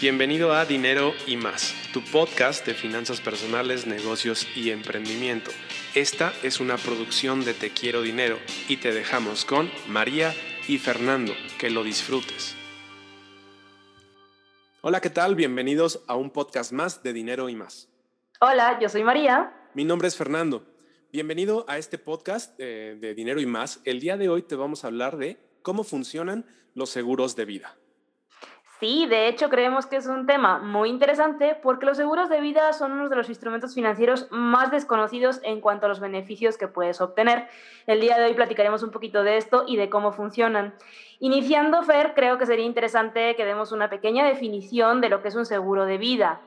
Bienvenido a Dinero y más, tu podcast de finanzas personales, negocios y emprendimiento. Esta es una producción de Te Quiero Dinero y te dejamos con María y Fernando. Que lo disfrutes. Hola, ¿qué tal? Bienvenidos a un podcast más de Dinero y más. Hola, yo soy María. Mi nombre es Fernando. Bienvenido a este podcast eh, de Dinero y más. El día de hoy te vamos a hablar de cómo funcionan los seguros de vida. Sí, de hecho creemos que es un tema muy interesante porque los seguros de vida son uno de los instrumentos financieros más desconocidos en cuanto a los beneficios que puedes obtener. El día de hoy platicaremos un poquito de esto y de cómo funcionan. Iniciando, Fer, creo que sería interesante que demos una pequeña definición de lo que es un seguro de vida.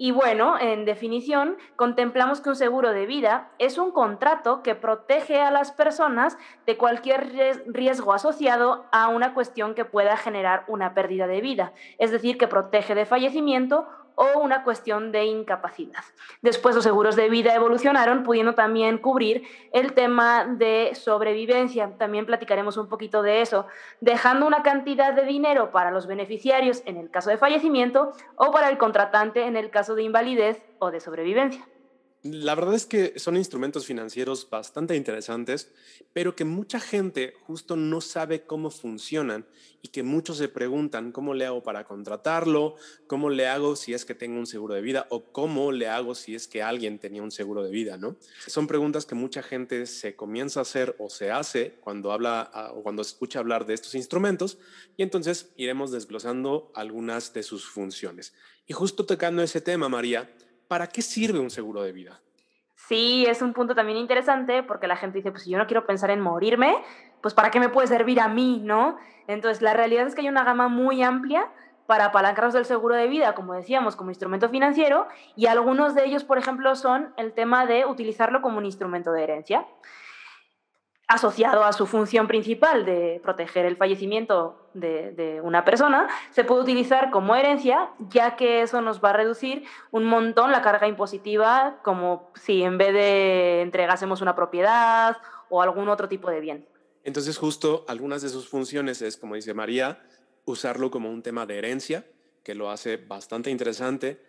Y bueno, en definición, contemplamos que un seguro de vida es un contrato que protege a las personas de cualquier riesgo asociado a una cuestión que pueda generar una pérdida de vida, es decir, que protege de fallecimiento o una cuestión de incapacidad. Después los seguros de vida evolucionaron, pudiendo también cubrir el tema de sobrevivencia. También platicaremos un poquito de eso, dejando una cantidad de dinero para los beneficiarios en el caso de fallecimiento o para el contratante en el caso de invalidez o de sobrevivencia. La verdad es que son instrumentos financieros bastante interesantes, pero que mucha gente justo no sabe cómo funcionan y que muchos se preguntan cómo le hago para contratarlo, cómo le hago si es que tengo un seguro de vida o cómo le hago si es que alguien tenía un seguro de vida, ¿no? Son preguntas que mucha gente se comienza a hacer o se hace cuando habla o cuando escucha hablar de estos instrumentos y entonces iremos desglosando algunas de sus funciones. Y justo tocando ese tema, María, ¿para qué sirve un seguro de vida? Sí, es un punto también interesante porque la gente dice, pues si yo no quiero pensar en morirme, pues ¿para qué me puede servir a mí, no? Entonces, la realidad es que hay una gama muy amplia para apalancarnos del seguro de vida, como decíamos, como instrumento financiero, y algunos de ellos, por ejemplo, son el tema de utilizarlo como un instrumento de herencia asociado a su función principal de proteger el fallecimiento de, una persona, se puede utilizar como herencia, ya que eso nos va a reducir un montón la carga impositiva, como si en vez de entregásemos una propiedad o algún otro tipo de bien. Entonces, justo algunas de sus funciones es, como dice María, usarlo como un tema de herencia, que lo hace bastante interesante.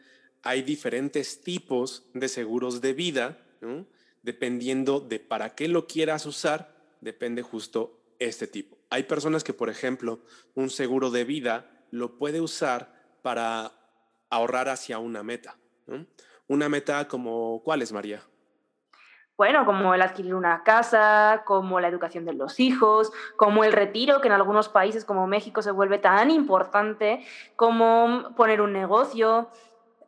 Hay diferentes tipos de seguros de vida, ¿no? Dependiendo de para qué lo quieras usar, depende justo este tipo. Hay personas que, por ejemplo, un seguro de vida lo puede usar para ahorrar hacia una meta. Una meta como, ¿cuál es, María? Bueno, como el adquirir una casa, como la educación de los hijos, como el retiro, que en algunos países como México se vuelve tan importante, como poner un negocio,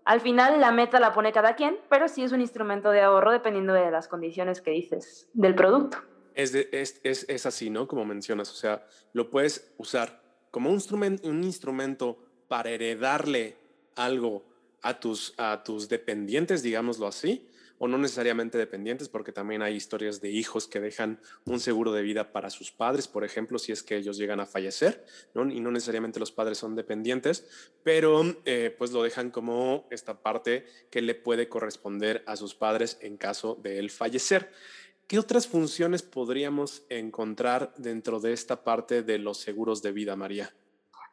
al final la meta la pone cada quien, pero sí es un instrumento de ahorro dependiendo de las condiciones que dices del producto. Es, es, así, ¿no? Como mencionas, o sea, lo puedes usar como un instrumento, un instrumento para heredarle algo a tus, a tus dependientes, digámoslo así, o no necesariamente dependientes, porque también hay historias de hijos que dejan un seguro de vida para sus padres, por ejemplo, si es que ellos llegan a fallecer, y no necesariamente los padres son dependientes, pero eh, pues lo dejan como esta parte que le puede corresponder a sus padres en caso de él fallecer. ¿Qué otras funciones podríamos encontrar dentro de esta parte de los seguros de vida, María?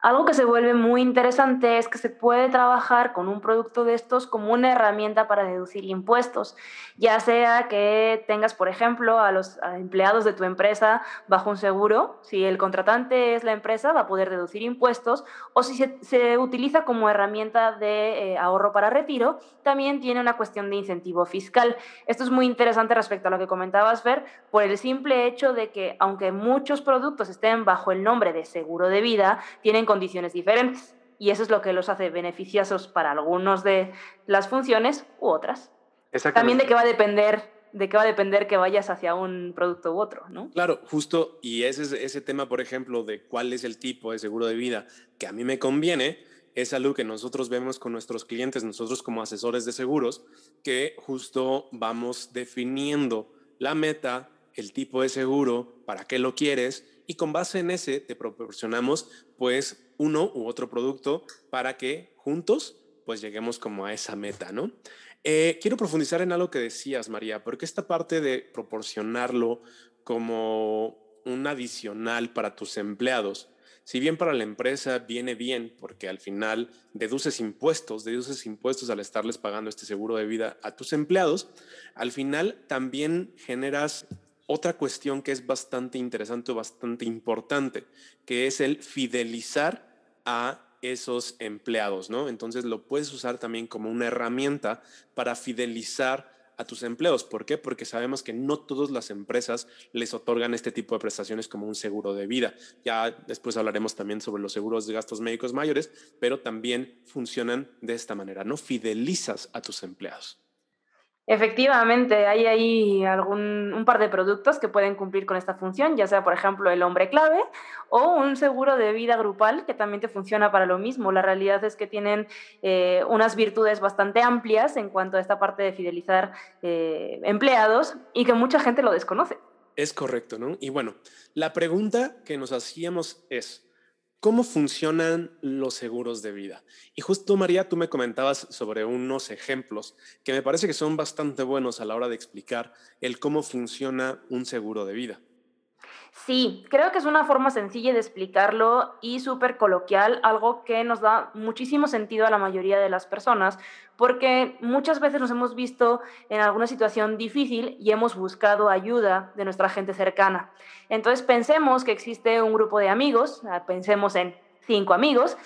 Algo que se vuelve muy interesante es que se puede trabajar con un producto de estos como una herramienta para deducir impuestos, ya sea que tengas, por ejemplo, a los empleados de tu empresa bajo un seguro, si el contratante es la empresa, va a poder deducir impuestos, o si se, utiliza como herramienta de eh, ahorro para retiro, también tiene una cuestión de incentivo fiscal. Esto es muy interesante respecto a lo que comentabas, Fer, por el simple hecho de que aunque muchos productos estén bajo el nombre de seguro de vida, tienen condiciones diferentes. Y eso es lo que los hace beneficiosos para algunos de las funciones u otras. También de qué va a depender de qué va a depender que vayas hacia un producto u otro, ¿no? Claro, justo, y ese, ese tema, por ejemplo, de cuál es el tipo de seguro de vida que a mí me conviene, es algo que nosotros vemos con nuestros clientes, nosotros como asesores de seguros, que justo vamos definiendo la meta, el tipo de seguro, para qué lo quieres y con base en ese te proporcionamos pues uno u otro producto para que juntos pues lleguemos como a esa meta, ¿no? Eh, quiero profundizar en algo que decías, María, porque esta parte de proporcionarlo como un adicional para tus empleados si bien para la empresa viene bien, porque al final deduces impuestos, deduces impuestos al estarles pagando este seguro de vida a tus empleados, al final también generas otra cuestión que es bastante interesante bastante importante, que es el fidelizar a esos empleados, ¿no? Entonces lo puedes usar también como una herramienta para fidelizar a tus empleos. ¿Por qué? Porque sabemos que no todas las empresas les otorgan este tipo de prestaciones como un seguro de vida. Ya después hablaremos también sobre los seguros de gastos médicos mayores, pero también funcionan de esta manera, ¿no? Fidelizas a tus empleados. Efectivamente, hay ahí algún, un par de productos que pueden cumplir con esta función, ya sea, por ejemplo, el hombre clave o un seguro de vida grupal que también te funciona para lo mismo. La realidad es que tienen eh, unas virtudes bastante amplias en cuanto a esta parte de fidelizar eh, empleados y que mucha gente lo desconoce. Es correcto, ¿no? Y bueno, la pregunta que nos hacíamos es, ¿Cómo funcionan los seguros de vida? Y justo María, tú me comentabas sobre unos ejemplos que me parece que son bastante buenos a la hora de explicar el cómo funciona un seguro de vida. Sí, creo que es una forma sencilla de explicarlo y súper coloquial, algo que nos da muchísimo sentido a la mayoría de las personas, porque muchas veces nos hemos visto en alguna situación difícil y hemos buscado ayuda de nuestra gente cercana. Entonces pensemos que existe un grupo de amigos, ah, pensemos en cinco amigos,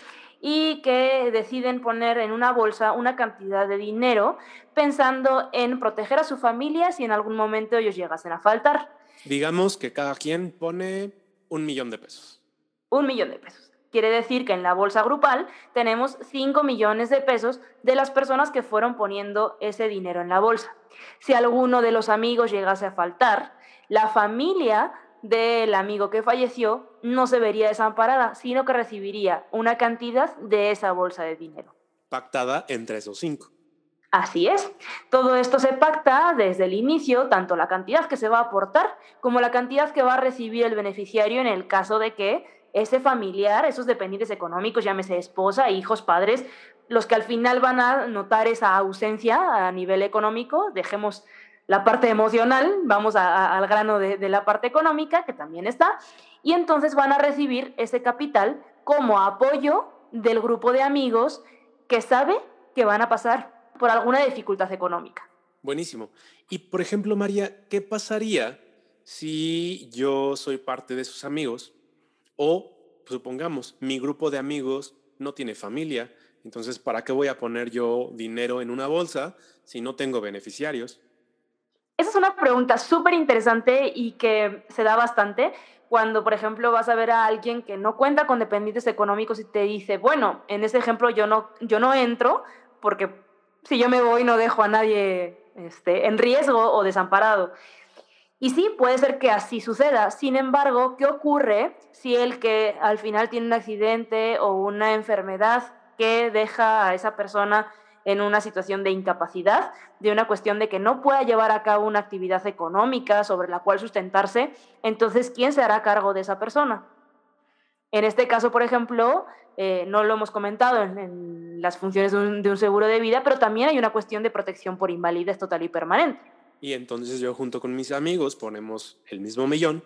y que deciden poner en una bolsa una cantidad de dinero pensando en proteger a su familia si en algún momento ellos llegasen a faltar. Digamos que cada quien pone un millón de pesos. Un millón de pesos. Quiere decir que en la bolsa grupal tenemos 5 millones de pesos de las personas que fueron poniendo ese dinero en la bolsa. Si alguno de los amigos llegase a faltar, la familia del amigo que falleció no se vería desamparada, sino que recibiría una cantidad de esa bolsa de dinero. Pactada entre esos cinco. Así es. Todo esto se pacta desde el inicio, tanto la cantidad que se va a aportar como la cantidad que va a recibir el beneficiario en el caso de que ese familiar, esos dependientes económicos, llámese esposa, hijos, padres, los que al final van a notar esa ausencia a nivel económico, dejemos la parte emocional, vamos al grano de, de la parte económica, que también está, y entonces van a recibir ese capital como apoyo del grupo de amigos que sabe que van a pasar por alguna dificultad económica. Buenísimo. Y por ejemplo, María, ¿qué pasaría si yo soy parte de sus amigos o, supongamos, mi grupo de amigos no tiene familia? Entonces, ¿para qué voy a poner yo dinero en una bolsa si no tengo beneficiarios? Esa es una pregunta súper interesante y que se da bastante cuando, por ejemplo, vas a ver a alguien que no cuenta con dependientes económicos y te dice, bueno, en ese ejemplo yo no, yo no entro porque si yo me voy no dejo a nadie este, en riesgo o desamparado. Y sí, puede ser que así suceda. Sin embargo, ¿qué ocurre si el que al final tiene un accidente o una enfermedad que deja a esa persona en una situación de incapacidad, de una cuestión de que no pueda llevar a cabo una actividad económica sobre la cual sustentarse? Entonces, ¿quién se hará cargo de esa persona? En este caso, por ejemplo, eh, no lo hemos comentado en, las funciones de un, seguro de vida, pero también hay una cuestión de protección por invalidez total y permanente. Y entonces yo junto con mis amigos ponemos el mismo millón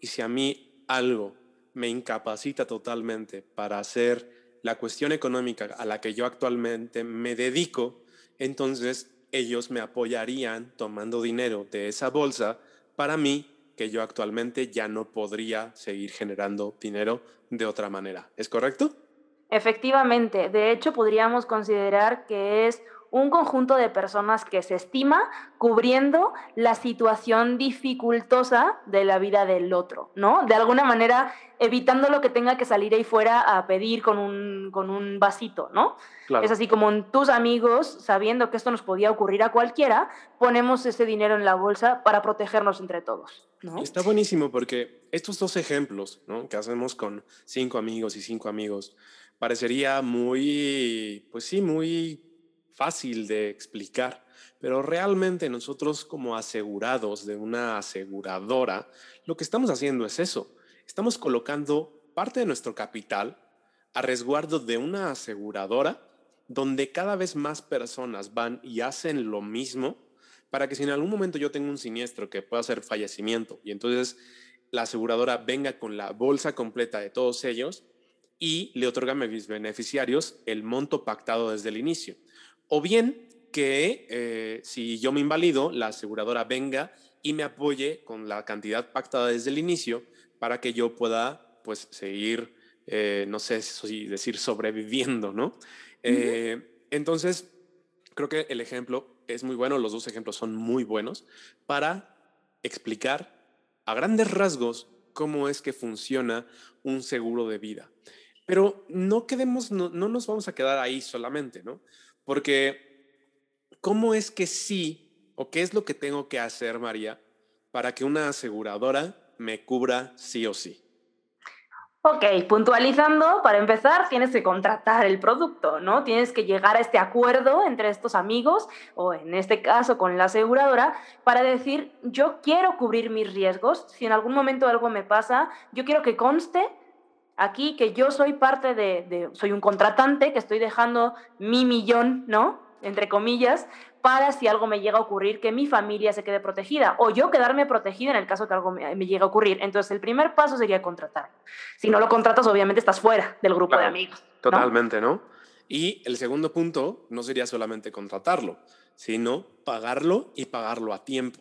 y si a mí algo me incapacita totalmente para hacer la cuestión económica a la que yo actualmente me dedico, entonces ellos me apoyarían tomando dinero de esa bolsa para mí que yo actualmente ya no podría seguir generando dinero de otra manera. ¿Es correcto? Efectivamente, de hecho podríamos considerar que es un conjunto de personas que se estima cubriendo la situación dificultosa de la vida del otro, ¿no? De alguna manera evitando lo que tenga que salir ahí fuera a pedir con un, con un vasito, ¿no? Es así como en tus amigos, sabiendo que esto nos podía ocurrir a cualquiera, ponemos ese dinero en la bolsa para protegernos entre todos. ¿no? Está buenísimo porque estos dos ejemplos ¿no? que hacemos con cinco amigos y cinco amigos, parecería muy, pues sí, muy fácil de explicar, pero realmente nosotros como asegurados de una aseguradora, lo que estamos haciendo es eso. Estamos colocando parte de nuestro capital a resguardo de una aseguradora donde cada vez más personas van y hacen lo mismo para que si en algún momento yo tengo un siniestro que pueda ser fallecimiento y entonces la aseguradora venga con la bolsa completa de todos ellos, y le otorga a mis beneficiarios el monto pactado desde el inicio. O bien que eh, si yo me invalido, la aseguradora venga y me apoye con la cantidad pactada desde el inicio para que yo pueda pues seguir, eh, no sé si decir sobreviviendo, ¿no? Eh, entonces, creo que el ejemplo es muy bueno, los dos ejemplos son muy buenos para explicar a grandes rasgos cómo es que funciona un seguro de vida. Pero no quedemos, no, no nos vamos a quedar ahí solamente, ¿no? Porque, ¿cómo es que sí, o qué es lo que tengo que hacer, María, para que una aseguradora me cubra sí o sí? Ok, puntualizando, para empezar, tienes que contratar el producto, ¿no? Tienes que llegar a este acuerdo entre estos amigos, o en este caso con la aseguradora, para decir, yo quiero cubrir mis riesgos, si en algún momento algo me pasa, yo quiero que conste aquí que yo soy parte de, de soy un contratante, que estoy dejando mi millón, ¿no? Entre comillas, para si algo me llega a ocurrir, que mi familia se quede protegida o yo quedarme protegida en el caso que algo me, llegue a ocurrir. Entonces, el primer paso sería contratar. Si no lo contratas, obviamente estás fuera del grupo de amigos. Totalmente, ¿no? Y el segundo punto no sería solamente contratarlo, sino pagarlo y pagarlo a tiempo.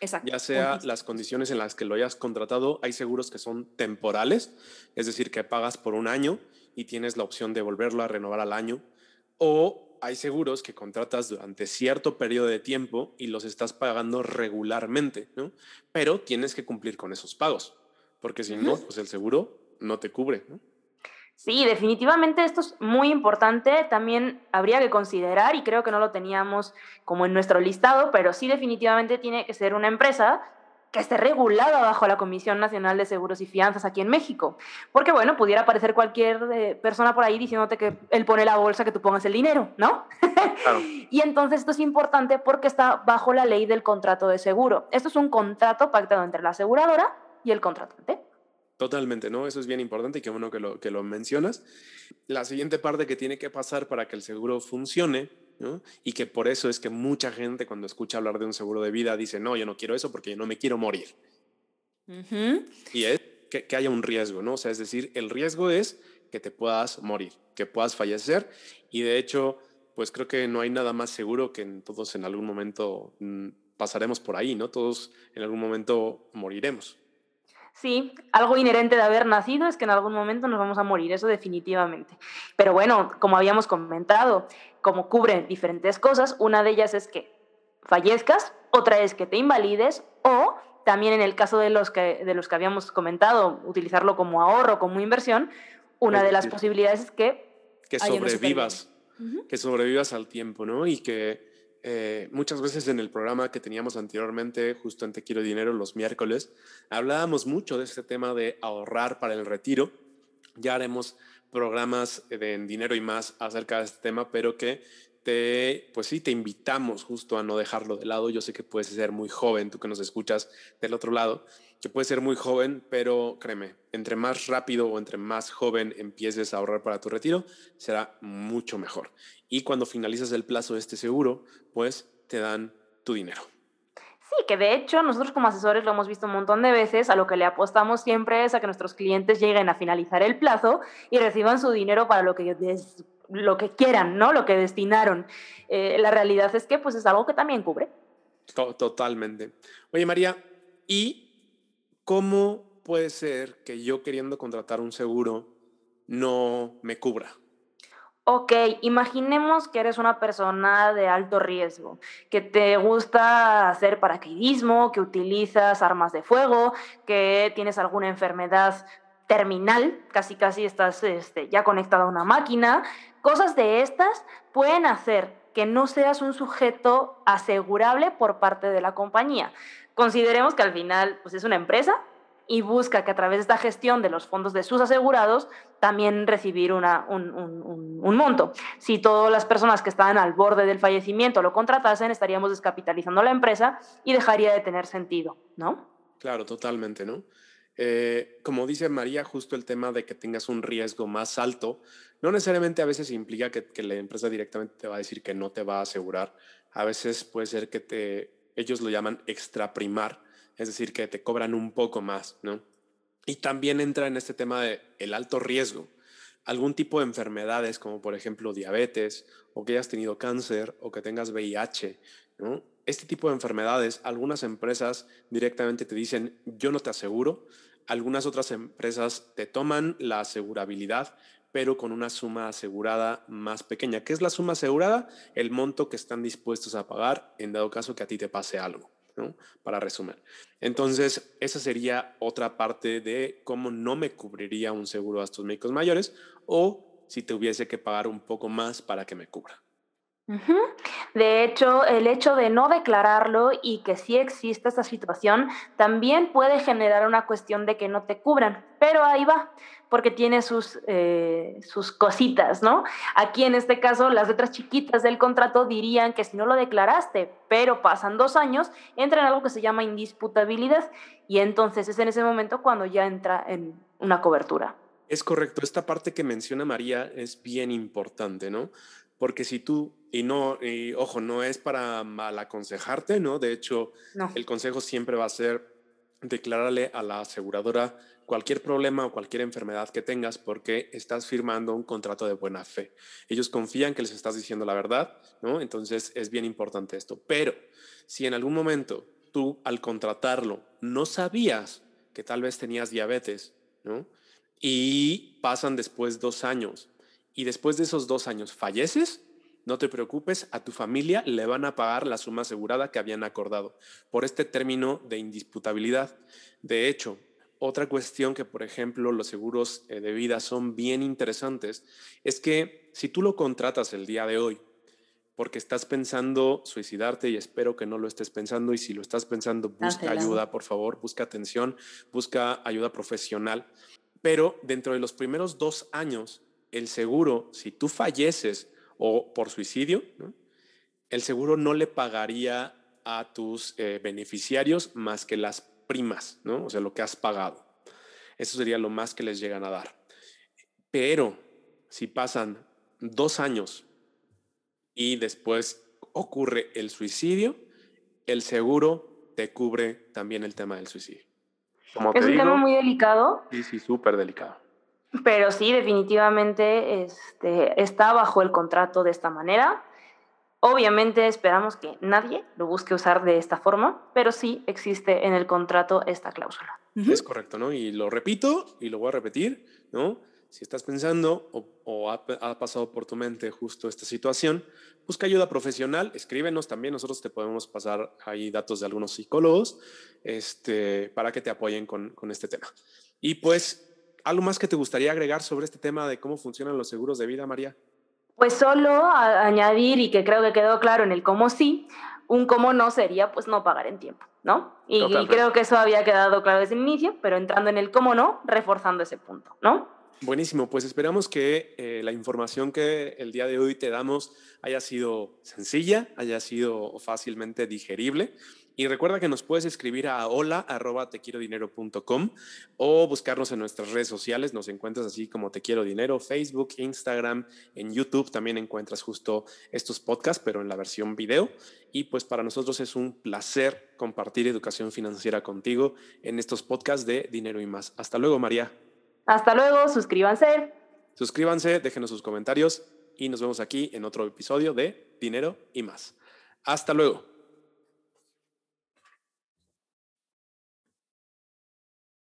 Exacto. Ya sea las condiciones en las que lo hayas contratado, hay seguros que son temporales, es decir, que pagas por un año y tienes la opción de volverlo a renovar al año, o hay seguros que contratas durante cierto periodo de tiempo y los estás pagando regularmente, ¿no? Pero tienes que cumplir con esos pagos, porque si no, pues el seguro no te cubre, ¿no? Sí, definitivamente esto es muy importante. También habría que considerar, y creo que no lo teníamos como en nuestro listado, pero sí definitivamente tiene que ser una empresa que esté regulada bajo la Comisión Nacional de Seguros y Fianzas aquí en México. Porque, bueno, pudiera aparecer cualquier eh, persona por ahí diciéndote que él pone la bolsa, que tú pongas el dinero, ¿no? Claro. y entonces esto es importante porque está bajo la ley del contrato de seguro. Esto es un contrato pactado entre la aseguradora y el contratante. Totalmente, ¿no? Eso es bien importante y qué bueno que lo, que lo mencionas. La siguiente parte que tiene que pasar para que el seguro funcione y que por eso es que mucha gente cuando escucha hablar de un seguro de vida dice, no, yo no quiero eso porque yo no me quiero morir. Y es que, que, haya un riesgo, ¿no? O sea, es decir, el riesgo es que te puedas morir, que puedas fallecer. Y de hecho, pues creo que no hay nada más seguro que en todos en algún momento mm, pasaremos por ahí, ¿no? Todos en algún momento moriremos. Sí, algo inherente de haber nacido es que en algún momento nos vamos a morir, eso definitivamente. Pero bueno, como habíamos comentado, como cubren diferentes cosas, una de ellas es que fallezcas, otra es que te invalides o también en el caso de los que, de los que habíamos comentado, utilizarlo como ahorro, como inversión, una de las posibilidades es que... Que sobrevivas, que sobrevivas al tiempo, ¿no? Y que eh, muchas veces en el programa que teníamos anteriormente, justo en Te Quiero Dinero, los miércoles, hablábamos mucho de este tema de ahorrar para el retiro. Ya haremos programas de en dinero y más acerca de este tema, pero que te, pues sí, te invitamos justo a no dejarlo de lado. Yo sé que puedes ser muy joven, tú que nos escuchas del otro lado, que puedes ser muy joven, pero créeme, entre más rápido o entre más joven empieces a ahorrar para tu retiro, será mucho mejor. Y cuando finalizas el plazo de este seguro, pues te dan tu dinero. Sí, que de hecho nosotros como asesores lo hemos visto un montón de veces, a lo que le apostamos siempre es a que nuestros clientes lleguen a finalizar el plazo y reciban su dinero para lo que, lo que quieran, ¿no? Lo que destinaron. Eh, la realidad es que pues es algo que también cubre. Totalmente. Oye María, ¿y cómo puede ser que yo queriendo contratar un seguro no me cubra? Ok, imaginemos que eres una persona de alto riesgo, que te gusta hacer paracaidismo, que utilizas armas de fuego, que tienes alguna enfermedad terminal, casi casi estás este, ya conectado a una máquina. Cosas de estas pueden hacer que no seas un sujeto asegurable por parte de la compañía. Consideremos que al final pues, es una empresa y busca que a través de esta gestión de los fondos de sus asegurados también recibir un, monto. Si todas las personas que están al borde del fallecimiento lo contratasen, estaríamos descapitalizando la empresa y dejaría de tener sentido, ¿no? Claro, totalmente, ¿no? Eh, como dice María, justo el tema de que tengas un riesgo más alto, no necesariamente a veces implica que, que la empresa directamente te va a decir que no te va a asegurar. A veces puede ser que te, ellos lo llaman extraprimar, es decir, que te cobran un poco más, ¿no? Y también entra en este tema de el alto riesgo, algún tipo de enfermedades como por ejemplo diabetes o que hayas tenido cáncer o que tengas VIH, Este tipo de enfermedades, algunas empresas directamente te dicen, yo no te aseguro, algunas otras empresas te toman la asegurabilidad, pero con una suma asegurada más pequeña. ¿Qué es la suma asegurada? El monto que están dispuestos a pagar en dado caso que a ti te pase algo. Para resumir. Entonces, esa sería otra parte de cómo no me cubriría un seguro a estos médicos mayores o si tuviese que pagar un poco más para que me cubra. De hecho, el hecho de no declararlo y que sí exista esta situación también puede generar una cuestión de que no te cubran, pero ahí va, porque tiene sus, eh, sus cositas, ¿no? Aquí en este caso, las letras chiquitas del contrato dirían que si no lo declaraste, pero pasan dos años, entra en algo que se llama indisputabilidad y entonces es en ese momento cuando ya entra en una cobertura. Es correcto, esta parte que menciona María es bien importante, ¿no? Porque si tú, y no, y ojo, no es para mal aconsejarte, ¿no? De hecho, el consejo siempre va a ser declararle a la aseguradora cualquier problema o cualquier enfermedad que tengas porque estás firmando un contrato de buena fe. Ellos confían que les estás diciendo la verdad, ¿no? Entonces es bien importante esto. Pero si en algún momento tú al contratarlo no sabías que tal vez tenías diabetes, ¿no? Y pasan después dos años y después de esos dos años falleces, no te preocupes, a tu familia le van a pagar la suma asegurada que habían acordado por este término de indisputabilidad. De hecho, otra cuestión que, por ejemplo, los seguros eh, de vida son bien interesantes es que si tú lo contratas el día de hoy porque estás pensando suicidarte y espero que no lo estés pensando y si lo estás pensando, busca ayuda, por favor, busca atención, busca ayuda profesional. Pero dentro de los primeros dos años, el seguro, si tú falleces o por suicidio, el seguro no le pagaría a tus eh, beneficiarios más que las primas, ¿no? O sea, lo que has pagado. Eso sería lo más que les llegan a dar. Pero si pasan dos años y después ocurre el suicidio, el seguro te cubre también el tema del suicidio. es un tema muy delicado. Sí, sí, súper delicado. Pero sí, definitivamente este, está bajo el contrato de esta manera. Obviamente esperamos que nadie lo busque usar de esta forma, pero sí existe en el contrato esta cláusula. Es correcto, ¿no? Y lo repito y lo voy a repetir, ¿no? Si estás pensando o, ha, ha, pasado por tu mente justo esta situación, busca ayuda profesional, escríbenos también, nosotros te podemos pasar ahí datos de algunos psicólogos este, para que te apoyen con, con este tema. Y pues ¿Algo más que te gustaría agregar sobre este tema de cómo funcionan los seguros de vida, María? Pues solo añadir, y que creo que quedó claro en el cómo sí, un cómo no sería pues no pagar en tiempo, ¿no? Y, creo que eso había quedado claro desde el inicio, pero entrando en el cómo no, reforzando ese punto, ¿no? Buenísimo, pues esperamos que eh, la información que el día de hoy te damos haya sido sencilla, haya sido fácilmente digerible y recuerda que nos puedes escribir a hola arroba o buscarnos en nuestras redes sociales. Nos encuentras así como Te Quiero Dinero, Facebook, Instagram, en YouTube también encuentras justo estos podcasts, pero en la versión video. Y pues para nosotros es un placer compartir educación financiera contigo en estos podcasts de Dinero y más. Hasta luego, María. Hasta luego, suscríbanse. Suscríbanse, déjenos sus comentarios y nos vemos aquí en otro episodio de Dinero y más. Hasta luego.